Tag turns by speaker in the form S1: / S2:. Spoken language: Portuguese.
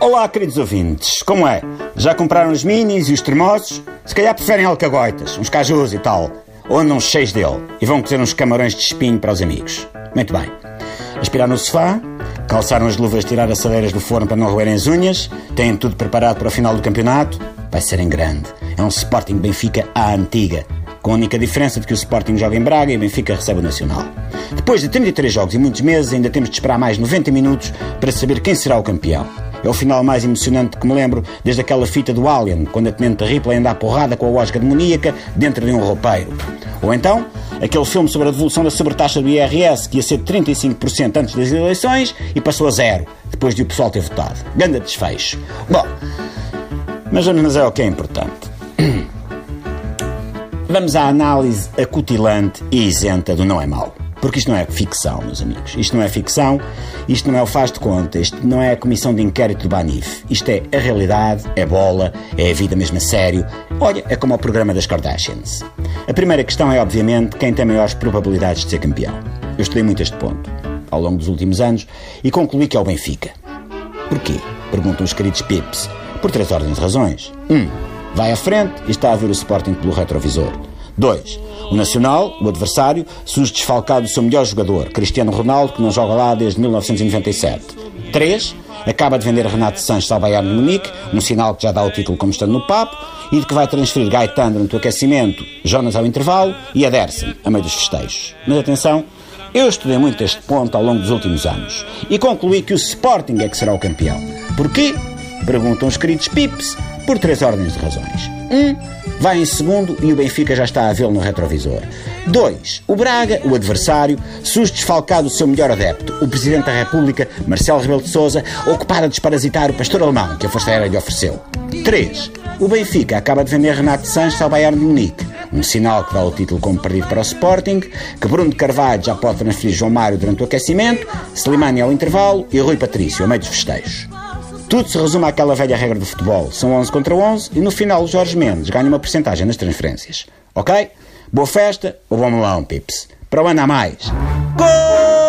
S1: Olá, queridos ouvintes, como é? Já compraram os minis e os termossos? Se calhar preferem alcagoitas, uns cajus e tal. Ou andam cheios dele e vão cozer uns camarões de espinho para os amigos. Muito bem. Aspirar no sofá, calçaram as luvas tirar as saleiras do forno para não roerem as unhas, têm tudo preparado para o final do campeonato. Vai ser em grande. É um Sporting Benfica à antiga, com a única diferença de que o Sporting joga em Braga e o Benfica recebe o Nacional. Depois de 33 jogos e muitos meses, ainda temos de esperar mais 90 minutos para saber quem será o campeão. É o final mais emocionante que me lembro desde aquela fita do Alien, quando a Tenente Ripley anda à porrada com a Osga demoníaca dentro de um roupeiro. Ou então, aquele filme sobre a devolução da sobretaxa do IRS, que ia ser de 35% antes das eleições e passou a zero, depois de o pessoal ter votado. Ganda desfecho. Bom, mas, mas é o que é importante. Vamos à análise acutilante e isenta do não é mau. Porque isto não é ficção, meus amigos. Isto não é ficção, isto não é o faz de conta, isto não é a comissão de inquérito do Banif. Isto é a realidade, é bola, é a vida mesmo a sério. Olha, é como o programa das Kardashians. A primeira questão é, obviamente, quem tem maiores probabilidades de ser campeão. Eu estudei muito este ponto, ao longo dos últimos anos, e concluí que é o Benfica. Porquê? Perguntam os queridos Pips. Por três ordens de razões. Um, vai à frente e está a ver o Sporting pelo retrovisor. 2. O Nacional, o adversário, surge desfalcado do seu melhor jogador, Cristiano Ronaldo, que não joga lá desde 1997. 3. Acaba de vender Renato Sanches ao Bayern de Munique, um sinal que já dá o título como estando no papo, e de que vai transferir Gaetano durante o aquecimento, Jonas ao intervalo e Ederson, a meio dos festejos. Mas atenção, eu estudei muito este ponto ao longo dos últimos anos e concluí que o Sporting é que será o campeão. Porquê? Perguntam os queridos Pips, por três ordens de razões. Um, vai em segundo e o Benfica já está a vê-lo no retrovisor. 2. O Braga, o adversário, surge desfalcado do seu melhor adepto, o Presidente da República, Marcelo Rebelo de Sousa, ocupado a desparasitar o pastor alemão que a Força Aérea lhe ofereceu. 3. O Benfica acaba de vender Renato Sanches ao Bayern de Munique, um sinal que dá o título como perdido para o Sporting, que Bruno de Carvalho já pode transferir João Mário durante o aquecimento, Slimani ao intervalo e Rui Patrício, a meio dos festejos. Tudo se resume àquela velha regra do futebol. São 11 contra 11 e no final o Jorge Mendes ganha uma porcentagem nas transferências. Ok? Boa festa ou bom melão, pips. Para o ano a mais. Gol!